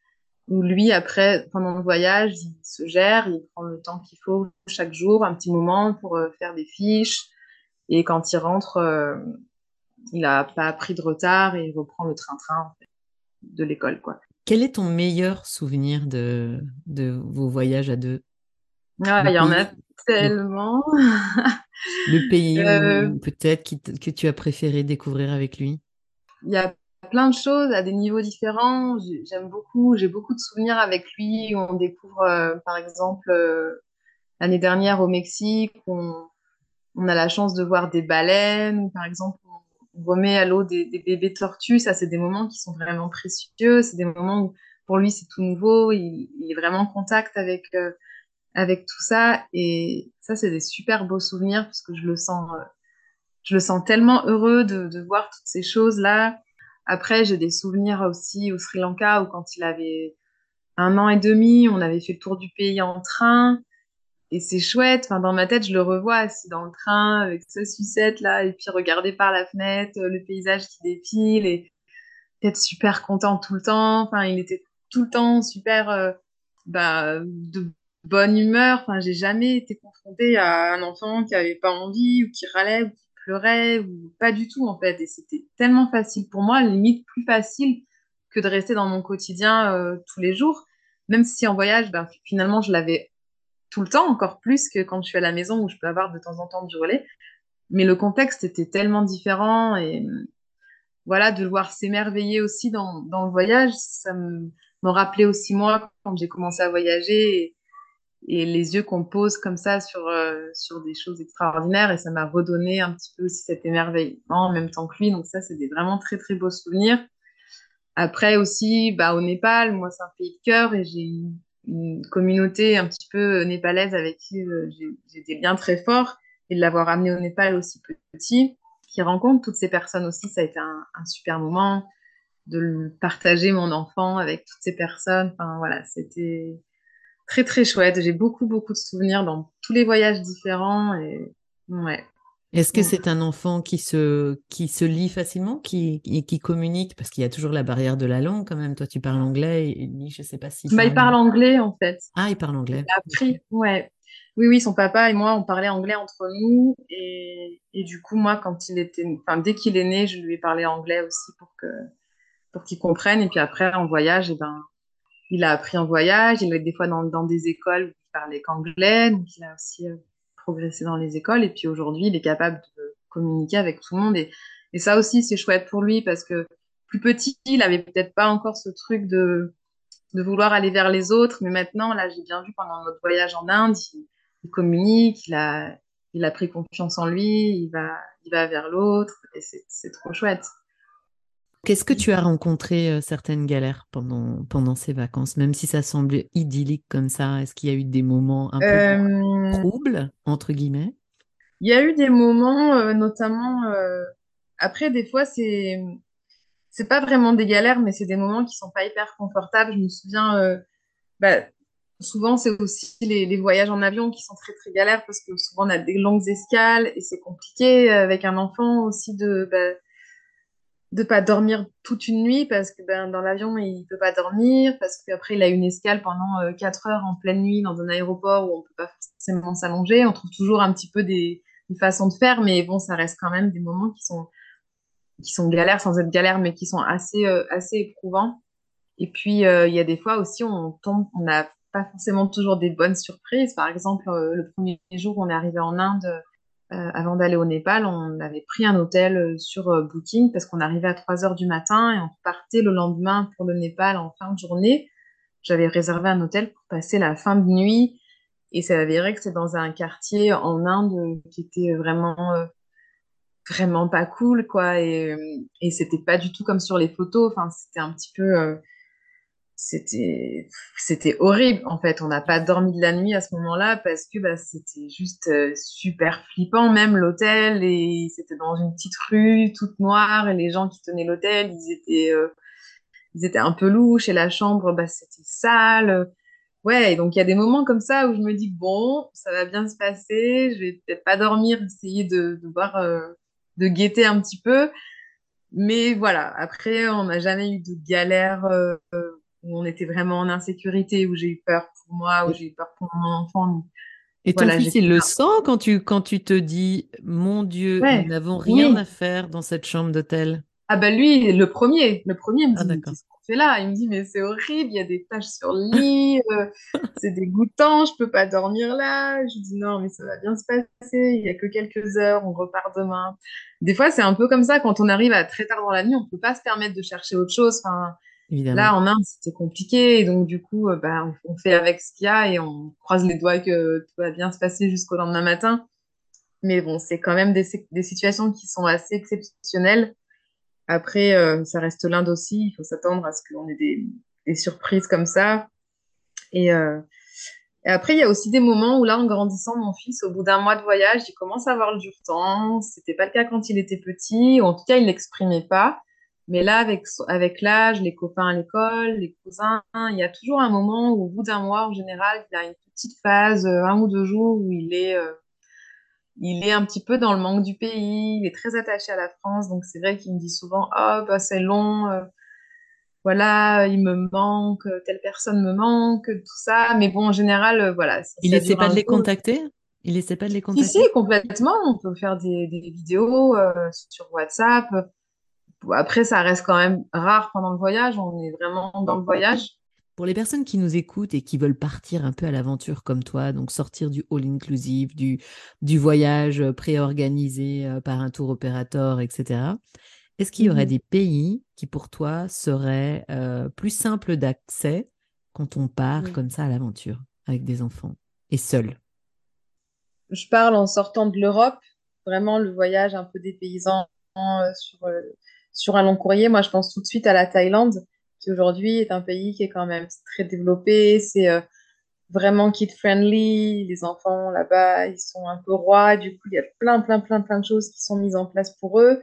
Speaker 1: où lui, après, pendant le voyage, il se gère, il prend le temps qu'il faut chaque jour, un petit moment pour euh, faire des fiches. Et quand il rentre, il n'a pas pris de retard et il reprend le train-train de l'école. quoi.
Speaker 3: Quel est ton meilleur souvenir de, de vos voyages à deux?
Speaker 1: Ah, Il y en a tellement.
Speaker 3: Le pays euh, peut-être que tu as préféré découvrir avec lui?
Speaker 1: Il y a plein de choses à des niveaux différents. J'aime beaucoup, j'ai beaucoup de souvenirs avec lui. On découvre, euh, par exemple, euh, l'année dernière au Mexique, on, a la chance de voir des baleines, par exemple, on remet à l'eau des, bébés tortues. Ça, c'est des moments qui sont vraiment précieux. C'est des moments où, pour lui, c'est tout nouveau. Il, est vraiment en contact avec avec tout ça. Et ça, c'est des super beaux souvenirs parce que je le sens, euh, je le sens tellement heureux de, de voir toutes ces choses-là. Après, j'ai des souvenirs aussi au Sri Lanka où quand il avait un an et demi, on avait fait le tour du pays en train. Et c'est chouette. Enfin, dans ma tête, je le revois assis dans le train avec sa sucette là, et puis regarder par la fenêtre le paysage qui défile et être super content tout le temps. Enfin, il était tout le temps super euh, bah, de bonne humeur. Enfin, j'ai jamais été confrontée à un enfant qui avait pas envie ou qui râlait pleurait ou pas du tout en fait. Et c'était tellement facile pour moi, limite plus facile que de rester dans mon quotidien euh, tous les jours. Même si en voyage, ben, finalement, je l'avais tout le temps, encore plus que quand je suis à la maison où je peux avoir de temps en temps du relais. Mais le contexte était tellement différent et voilà, de le voir s'émerveiller aussi dans, dans le voyage, ça me, rappelait aussi moi quand j'ai commencé à voyager. Et les yeux qu'on pose comme ça sur, euh, sur des choses extraordinaires. Et ça m'a redonné un petit peu aussi cet émerveillement en même temps que lui. Donc ça, c'est des vraiment très, très beaux souvenirs. Après aussi, bah, au Népal, moi, c'est un pays de cœur et j'ai une, communauté un petit peu népalaise avec qui euh, j'ai des liens très forts. Et de l'avoir amené au Népal aussi petit, qui rencontre toutes ces personnes aussi, ça a été un, un super moment de partager mon enfant avec toutes ces personnes. Enfin, voilà, c'était très très chouette. J'ai beaucoup beaucoup de souvenirs dans tous les voyages différents et ouais.
Speaker 3: Est-ce que c'est un enfant qui se, qui se lit facilement, qui, qui communique? Parce qu'il y a toujours la barrière de la langue quand même. Toi, tu parles anglais et lui, je ne sais pas si.
Speaker 1: Bah, il parle anglais en fait.
Speaker 3: Ah, il parle anglais.
Speaker 1: Il a appris, ouais. Oui, oui, son papa et moi, on parlait anglais entre nous. Et, et du coup, moi, quand il était, enfin, dès qu'il est né, je lui ai parlé anglais aussi pour que, pour qu'il comprenne. Et puis après, en voyage, et eh ben, il a appris en voyage. Il est des fois dans, des écoles où il parlait qu'anglais. Il a aussi euh, progressé dans les écoles. Et puis aujourd'hui, il est capable de communiquer avec tout le monde. Et, ça aussi, c'est chouette pour lui parce que plus petit, il avait peut-être pas encore ce truc de, vouloir aller vers les autres. Mais maintenant, là, j'ai bien vu pendant notre voyage en Inde, il, il, communique, il a, il a pris confiance en lui, il va, il va vers l'autre. Et c'est trop chouette.
Speaker 3: Qu'est-ce que tu as rencontré euh, certaines galères pendant, pendant ces vacances, même si ça semble idyllique comme ça Est-ce qu'il y a eu des moments un peu troubles, entre guillemets?
Speaker 1: Il y a eu des moments, euh, notamment, euh, après, des fois, c'est c'est pas vraiment des galères, mais c'est des moments qui sont pas hyper confortables. Je me souviens, bah, souvent, c'est aussi les, les, voyages en avion qui sont très, très galères parce que souvent, on a des longues escales et c'est compliqué avec un enfant aussi de... Bah, de pas dormir toute une nuit parce que ben, dans l'avion il peut pas dormir parce qu'après il a une escale pendant euh, 4 heures en pleine nuit dans un aéroport où on peut pas forcément s'allonger. On trouve toujours un petit peu des, des, façons de faire mais bon ça reste quand même des moments qui sont qui sont galères sans être galères mais qui sont assez euh, assez éprouvants. Et puis euh, il y a des fois aussi on tombe on n'a pas forcément toujours des bonnes surprises. Par exemple euh, le premier jour on est arrivé en Inde avant d'aller au Népal, on avait pris un hôtel euh, sur euh, Booking parce qu'on arrivait à 3 heures du matin et on repartait le lendemain pour le Népal en fin de journée. J'avais réservé un hôtel pour passer la fin de nuit et ça avéré que c'est dans un quartier en Inde qui était vraiment vraiment pas cool quoi et, et c'était pas du tout comme sur les photos enfin c'était un petit peu c'était c'était horrible en fait. On n'a pas dormi de la nuit à ce moment-là parce que bah, c'était juste euh, super flippant. Même l'hôtel et c'était dans une petite rue toute noire et les gens qui tenaient l'hôtel ils étaient euh, ils étaient un peu louches et la chambre bah c'était sale. Ouais et donc il y a des moments comme ça où je me dis bon ça va bien se passer je vais peut-être pas dormir essayer de, voir euh, de guetter un petit peu. Mais voilà après on n'a jamais eu de galère où on était vraiment en insécurité, où j'ai eu peur pour moi, où j'ai eu peur pour mon enfant.
Speaker 3: Et ton fils, il le sent quand tu, quand tu te dis, mon Dieu, nous n'avons rien à faire dans cette chambre d'hôtel
Speaker 1: Ah ben lui, le premier, le premier me ah, dit, qu'est-ce qu'on fait là? Il me dit, mais c'est horrible, il y a des taches sur le lit, euh, c'est dégoûtant, je peux pas dormir là. Je dis, non, mais ça va bien se passer, il y a que quelques heures, on repart demain. Des fois, c'est un peu comme ça, quand on arrive à très tard dans la nuit, on peut pas se permettre de chercher autre chose. Enfin, Là, en Inde, c'était compliqué. Donc, du coup, euh, bah, on, fait avec ce qu'il y a et on croise les doigts que tout va bien se passer jusqu'au lendemain matin. Mais bon, c'est quand même des, situations qui sont assez exceptionnelles. Après, euh, ça reste l'Inde aussi. Il faut s'attendre à ce qu'on ait des, des, surprises comme ça. Et, euh, et après, il y a aussi des moments où là, en grandissant, mon fils, au bout d'un mois de voyage, il commence à avoir le dur temps. C'était pas le cas quand il était petit. Ou en tout cas, il l'exprimait pas. Mais là, avec, avec l'âge, les copains à l'école, les cousins, il y a toujours un moment où, au bout d'un mois, en général, il a une petite phase, euh, un ou deux jours, où il est, euh, il est un petit peu dans le manque du pays, il est très attaché à la France, donc c'est vrai qu'il me dit souvent, oh, bah, c'est long, euh, voilà, il me manque, telle personne me manque, tout ça. Mais bon, en général, voilà.
Speaker 3: Il essaie pas de les contacter? Il essaie pas de les contacter
Speaker 1: Si, si, complètement. On peut faire des, des vidéos sur WhatsApp. Après, ça reste quand même rare pendant le voyage. On est vraiment dans le voyage.
Speaker 3: Pour les personnes qui nous écoutent et qui veulent partir un peu à l'aventure comme toi, donc sortir du all-inclusive, du, du voyage préorganisé euh, par un tour opérateur, etc., est-ce qu'il y aurait mhm. des pays qui, pour toi, seraient euh, plus simples d'accès quand on part comme ça à l'aventure avec des enfants et seul?
Speaker 1: Je parle en sortant de l'Europe, vraiment le voyage un peu des paysans euh, sur sur un long courrier, moi, je pense tout de suite à la Thaïlande, qui aujourd'hui est un pays qui est quand même très développé. C'est euh, vraiment kid-friendly. Les enfants là-bas, ils sont un peu rois. Du coup, il y a plein, plein, plein, plein de choses qui sont mises en place pour eux.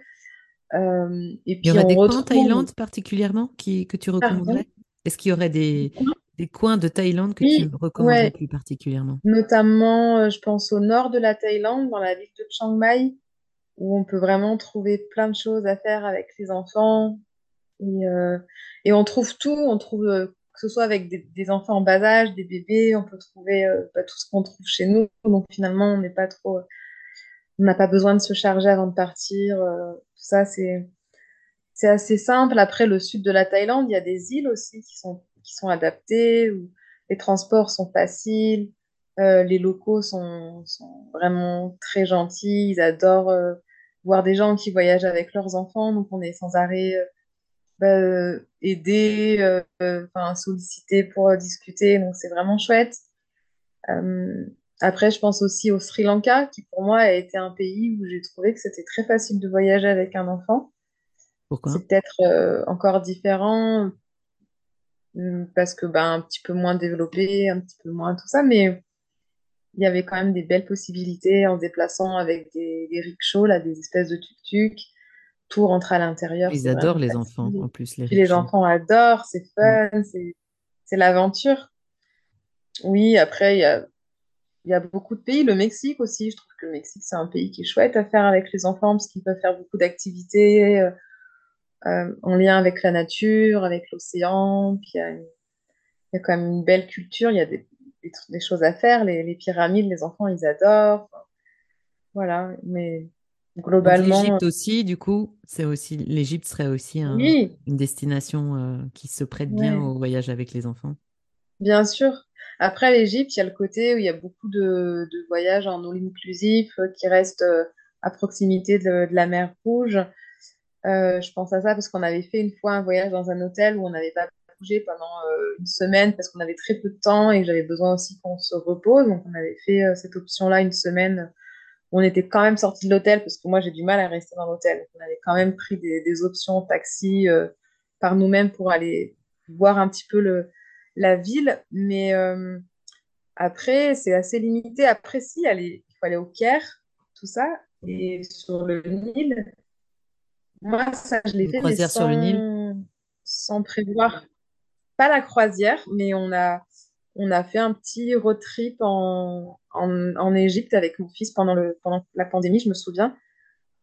Speaker 3: Euh, et puis, il y aurait des coins en Thaïlande particulièrement qui, que tu recommanderais? Est-ce qu'il y aurait des, des coins de Thaïlande que tu recommanderais ouais. plus particulièrement?
Speaker 1: Notamment, euh, je pense au nord de la Thaïlande, dans la ville de Chiang Mai où on peut vraiment trouver plein de choses à faire avec les enfants. Et, euh, on trouve tout, on trouve euh, que ce soit avec des, enfants en bas âge, des bébés, on peut trouver euh, bah, tout ce qu'on trouve chez nous. Donc finalement, on n'est pas trop, on n'a pas besoin de se charger avant de partir. Tout ça, c'est assez simple. Après, le sud de la Thaïlande, il y a des îles aussi qui sont adaptées où les transports sont faciles. Les locaux sont, vraiment très gentils. Ils adorent voir des gens qui voyagent avec leurs enfants. Donc, on est sans arrêt euh, bah, aidés, enfin, sollicités pour discuter. Donc, c'est vraiment chouette. après, je pense aussi au Sri Lanka, qui pour moi a été un pays où j'ai trouvé que c'était très facile de voyager avec un enfant.
Speaker 3: Pourquoi?
Speaker 1: C'est peut-être encore différent parce que ben un petit peu moins développé, un petit peu moins tout ça, mais il y avait quand même des belles possibilités en se déplaçant avec des, des rickshaws, là, des espèces de tuk-tuk. Tout rentre à l'intérieur.
Speaker 3: Ils adorent les enfants, en plus. Les,
Speaker 1: enfants adorent, c'est fun, mm. c'est l'aventure. Oui, après, il y a, y a beaucoup de pays. Le Mexique aussi, je trouve que le Mexique, c'est un pays qui est chouette à faire avec les enfants parce qu'ils peuvent faire beaucoup d'activités euh, euh, en lien avec la nature, avec l'océan. Puis il y, y, a quand même une belle culture. Il y a des, des, des, choses à faire. Les, les, pyramides, les enfants, ils adorent. Voilà, mais globalement.
Speaker 3: L'Égypte aussi, du coup, c'est aussi l'Égypte serait aussi un,
Speaker 1: oui.
Speaker 3: une destination euh, qui se prête bien au voyage avec les enfants.
Speaker 1: Bien sûr. Après l'Égypte, il y a le côté où il y a beaucoup de, de voyages en all inclusif euh, qui restent euh, à proximité de, de, la mer Rouge. Euh, je pense à ça parce qu'on avait fait une fois un voyage dans un hôtel où on n'avait pas bougé pendant euh, une semaine parce qu'on avait très peu de temps et j'avais besoin aussi qu'on se repose. Donc on avait fait euh, cette option-là une semaine on était quand même sorti de l'hôtel parce que moi j'ai du mal à rester dans l'hôtel. On avait quand même pris des, des options taxi euh, par nous-mêmes pour aller voir un petit peu le, la ville. Mais euh, après, c'est assez limité. Après, si, aller, il faut aller au Caire, tout ça. Et sur le Nil, moi, ça, je l'ai fait.
Speaker 3: Croisière
Speaker 1: sans,
Speaker 3: sur le Nil
Speaker 1: Sans prévoir. Pas la croisière, mais on a, on a fait un petit road trip en, en, Égypte avec mon fils pendant, le, pendant la pandémie, je me souviens.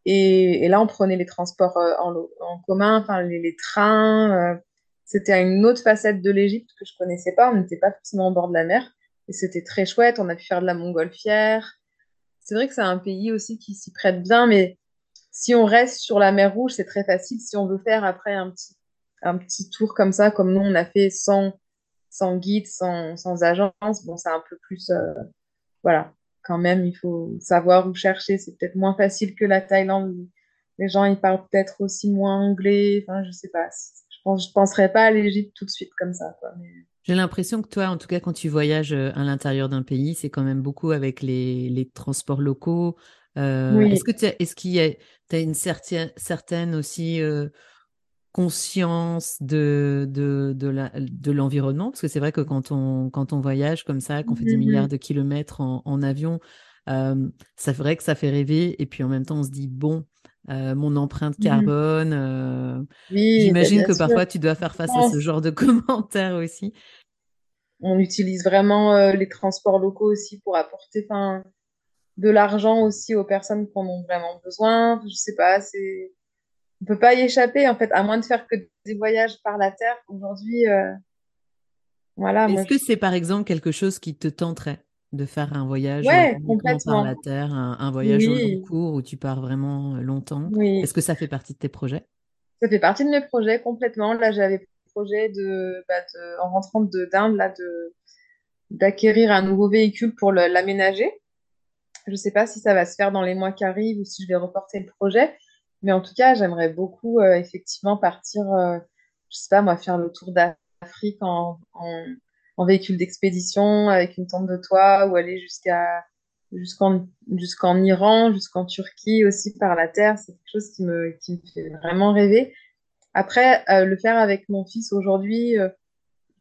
Speaker 1: Et, là, on prenait les transports euh, en, commun, enfin, les, trains. Euh, c'était une autre facette de l'Égypte que je connaissais pas. On n'était pas forcément au bord de la mer. Et c'était très chouette. On a pu faire de la montgolfière. C'est vrai que c'est un pays aussi qui s'y prête bien, mais si on reste sur la mer Rouge, c'est très facile. Si on veut faire après un petit, un petit tour comme ça, comme nous, on a fait sans, sans guide, sans, sans agence, bon, c'est un peu plus. Euh, voilà, quand même, il faut savoir où chercher. C'est peut-être moins facile que la Thaïlande. Les gens, ils parlent peut-être aussi moins anglais. Enfin, je sais pas. Je pense, je penserais pas à l'Égypte tout de suite comme ça, quoi. Mais...
Speaker 3: J'ai l'impression que toi, en tout cas, quand tu voyages euh, à l'intérieur d'un pays, c'est quand même beaucoup avec les, les transports locaux. Euh, oui. Est-ce que tu est-ce qu'il y a as une certaine, certaine aussi euh, conscience de, de, de, la, de l'environnement Parce que c'est vrai que quand on, quand on voyage comme ça, qu'on fait des milliards de kilomètres en, en avion, euh, c'est vrai que ça fait rêver. Et puis en même temps, on se dit, bon, euh, mon empreinte carbone. Euh, oui, J'imagine que sûr. parfois tu dois faire face à ce genre de commentaires aussi.
Speaker 1: On utilise vraiment les transports locaux aussi pour apporter de l'argent aussi aux personnes qui en ont vraiment besoin. Je sais pas, c'est on peut pas y échapper en fait, à moins de faire que des voyages par la terre. Aujourd'hui, euh, voilà.
Speaker 3: Est-ce que je... c'est par exemple quelque chose qui te tenterait de faire un voyage
Speaker 1: ouais, complètement.
Speaker 3: par la terre, un, un voyage oui. au long cours où tu pars vraiment longtemps?
Speaker 1: Oui.
Speaker 3: Est-ce que ça fait partie de tes projets?
Speaker 1: Ça fait partie de mes projets complètement. Là, j'avais projet de, bah, de, en rentrant d'Inde là de d'acquérir un nouveau véhicule pour l'aménager. Je ne sais pas si ça va se faire dans les mois qui arrivent ou si je vais reporter le projet, mais en tout cas, j'aimerais beaucoup euh, effectivement partir, euh, je sais pas moi, faire le tour d'Afrique en, en, en, véhicule d'expédition avec une tente de toit ou aller jusqu'à jusqu'en jusqu'en Iran, jusqu'en Turquie aussi par la terre. C'est quelque chose qui me, qui me fait vraiment rêver. Après, euh, le faire avec mon fils aujourd'hui, euh,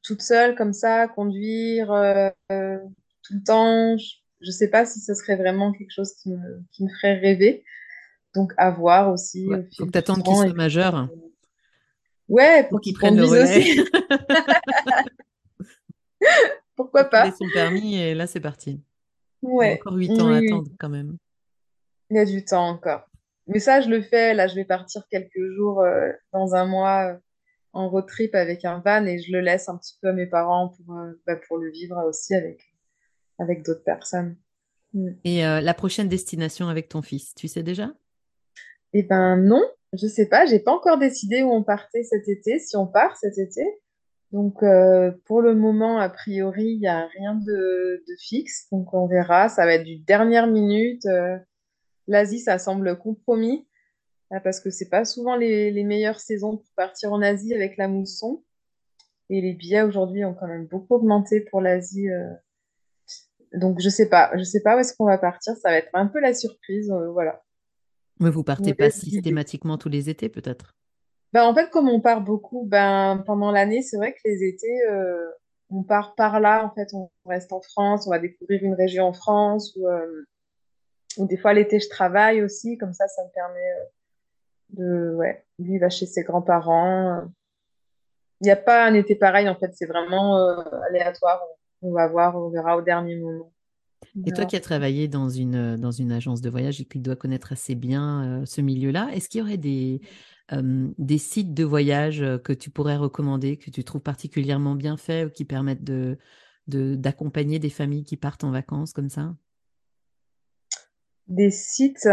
Speaker 1: toute seule comme ça, conduire euh, tout le temps, je ne sais pas si ce serait vraiment quelque chose qui me, qui me ferait rêver. Donc, à voir aussi.
Speaker 3: Il ouais, faut que tu attendes qu'il soit majeur.
Speaker 1: Ouais, pour, qu'il prenne le relais. Aussi. Pourquoi pas?
Speaker 3: Il a son permis et là, c'est parti.
Speaker 1: Ouais.
Speaker 3: Il y a encore 8 ans oui, à attendre quand même.
Speaker 1: Il y a du temps encore. mais ça, je le fais. Là, je vais partir quelques jours euh, dans un mois euh, en road trip avec un van et je le laisse un petit peu à mes parents pour, euh, bah, pour le vivre aussi avec, avec d'autres personnes.
Speaker 3: Mm. Et la prochaine destination avec ton fils, tu sais déjà?
Speaker 1: Eh ben non, je sais pas. J'ai pas encore décidé où on partait cet été, si on part cet été. Donc pour le moment, a priori, il n'y a rien de, fixe. Donc on verra. Ça va être du dernière minute l'Asie, ça semble compromis ah, parce que c'est pas souvent les, meilleures saisons pour partir en Asie avec la mousson. Et les billets aujourd'hui ont quand même beaucoup augmenté pour l'Asie. Euh. Donc je sais pas, je sais pas où est-ce qu'on va partir. Ça va être un peu la surprise, euh, voilà.
Speaker 3: Mais vous partez pas systématiquement tous les étés, peut-être?
Speaker 1: Ben, en fait, comme on part beaucoup, ben pendant l'année, c'est vrai que les étés, euh, on part par là. En fait, on reste en France, on va découvrir une région en France ou ou des fois, l'été, je travaille aussi. Comme ça, ça me permet euh, de ouais, vivre chez ses grands-parents. Il n'y a pas un été pareil, en fait. C'est vraiment euh, aléatoire. On va voir, on verra au dernier moment.
Speaker 3: Et toi qui as travaillé dans une, dans une agence de voyage et qui doit connaître assez bien euh, ce milieu-là, est-ce qu'il y aurait des, des sites de voyage que tu pourrais recommander, que tu trouves particulièrement bien faits ou qui permettent de, d'accompagner des familles qui partent en vacances comme ça?
Speaker 1: Des sites?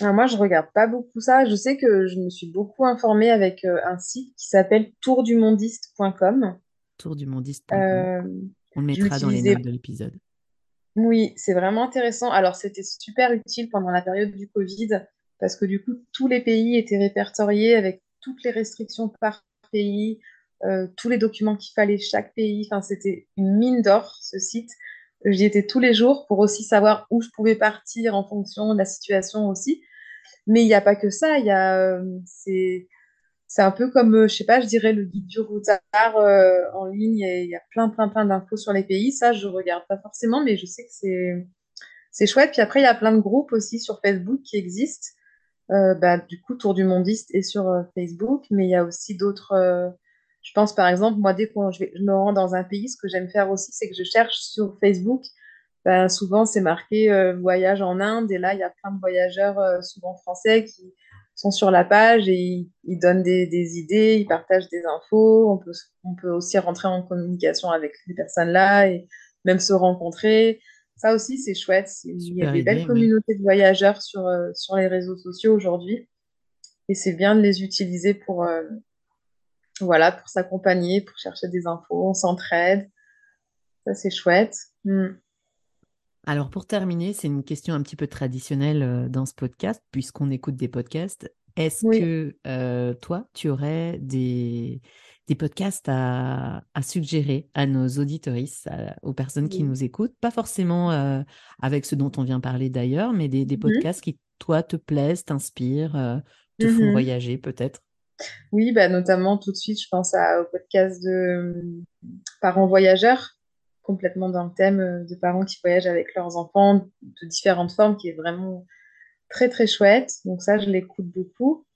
Speaker 1: moi, je regarde pas beaucoup ça. Je sais que je me suis beaucoup informée avec euh, un site qui s'appelle tourdumondiste.com.
Speaker 3: Tourdumondiste.com. On le mettra dans les notes de l'épisode.
Speaker 1: Oui, c'est vraiment intéressant. Alors, c'était super utile pendant la période du Covid parce que du coup, tous les pays étaient répertoriés avec toutes les restrictions par pays, euh, tous les documents qu'il fallait chaque pays. Enfin, c'était une mine d'or, ce site. J'y étais tous les jours pour aussi savoir où je pouvais partir en fonction de la situation aussi. Mais il n'y a pas que ça. Il y a, euh, c'est, un peu comme, euh, je sais pas, je dirais le guide du routard euh, en ligne. Il y a plein, plein, plein d'infos sur les pays. Ça, je regarde pas forcément, mais je sais que c'est, c'est chouette. Puis après, il y a plein de groupes aussi sur Facebook qui existent. bah, du coup, Tour du Mondiste est sur Facebook, mais il y a aussi d'autres je pense par exemple, moi, dès que je, je, me rends dans un pays, ce que j'aime faire aussi, c'est que je cherche sur Facebook. Ben, souvent, c'est marqué euh, voyage en Inde. Et là, il y a plein de voyageurs, euh, souvent français, qui sont sur la page et ils, donnent des, des, idées, ils partagent des infos. On peut, on peut aussi rentrer en communication avec les personnes-là et même se rencontrer. Ça aussi, c'est chouette. Il y a des belles communautés de voyageurs sur, euh, sur les réseaux sociaux aujourd'hui. Et c'est bien de les utiliser pour, voilà, pour s'accompagner, pour chercher des infos, on s'entraide. Ça, c'est chouette. Hmm.
Speaker 3: Alors, pour terminer, c'est une question un petit peu traditionnelle euh, dans ce podcast, puisqu'on écoute des podcasts. Est-ce que euh, toi, tu aurais des, des podcasts à, suggérer à nos auditoristes, aux personnes qui nous écoutent? Pas forcément euh, avec ce dont on vient parler d'ailleurs, mais des, mmh podcasts qui, toi, te plaisent, t'inspirent, te font mmh voyager peut-être?
Speaker 1: Oui, bah, notamment tout de suite, je pense au podcast de parents voyageurs, complètement dans le thème euh, de parents qui voyagent avec leurs enfants de différentes formes, qui est vraiment très très chouette. Donc ça, je l'écoute beaucoup.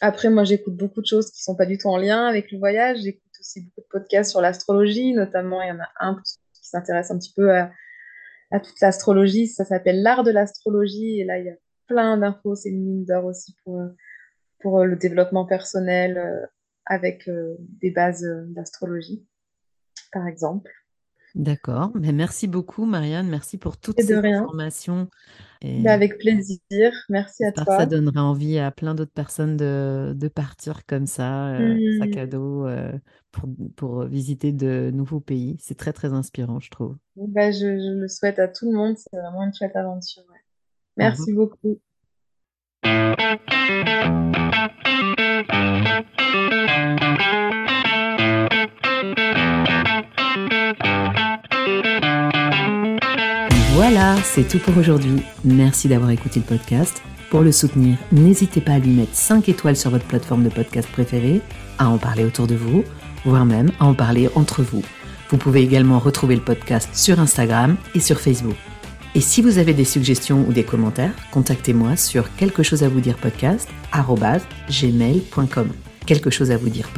Speaker 1: Après, moi, j'écoute beaucoup de choses qui sont pas du tout en lien avec le voyage. J'écoute aussi beaucoup de podcasts sur l'astrologie, notamment il y en a un qui s'intéresse un petit peu à, à toute l'astrologie. Ça s'appelle l'art de l'astrologie et là, il y a plein d'infos. C'est une mine d'or aussi pour euh, pour euh, le développement personnel euh, avec euh, des bases d'astrologie, par exemple.
Speaker 3: D'accord. Mais merci beaucoup, Marianne. Merci pour toutes ces informations.
Speaker 1: Et... avec plaisir. Merci à toi.
Speaker 3: Ça donnera envie à plein d'autres personnes de, de, partir comme ça, mmh. sac à dos, pour, pour, visiter de nouveaux pays. C'est très, très inspirant, je trouve.
Speaker 1: Bah, je, je, le souhaite à tout le monde. C'est vraiment une chouette aventure. Merci beaucoup.
Speaker 3: Voilà, c'est tout pour aujourd'hui. Merci d'avoir écouté le podcast. Pour le soutenir, n'hésitez pas à lui mettre 5 étoiles sur votre plateforme de podcast préférée, à en parler autour de vous, voire même à en parler entre vous. Vous pouvez également retrouver le podcast sur Instagram et sur Facebook. Et si vous avez des suggestions ou des commentaires, contactez-moi sur quelque chose à vous dire podcast gmail.com. Quelque chose à vous dire.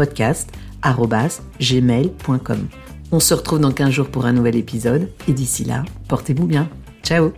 Speaker 3: On se retrouve dans 15 jours pour un nouvel épisode et d'ici là, portez-vous bien. Ciao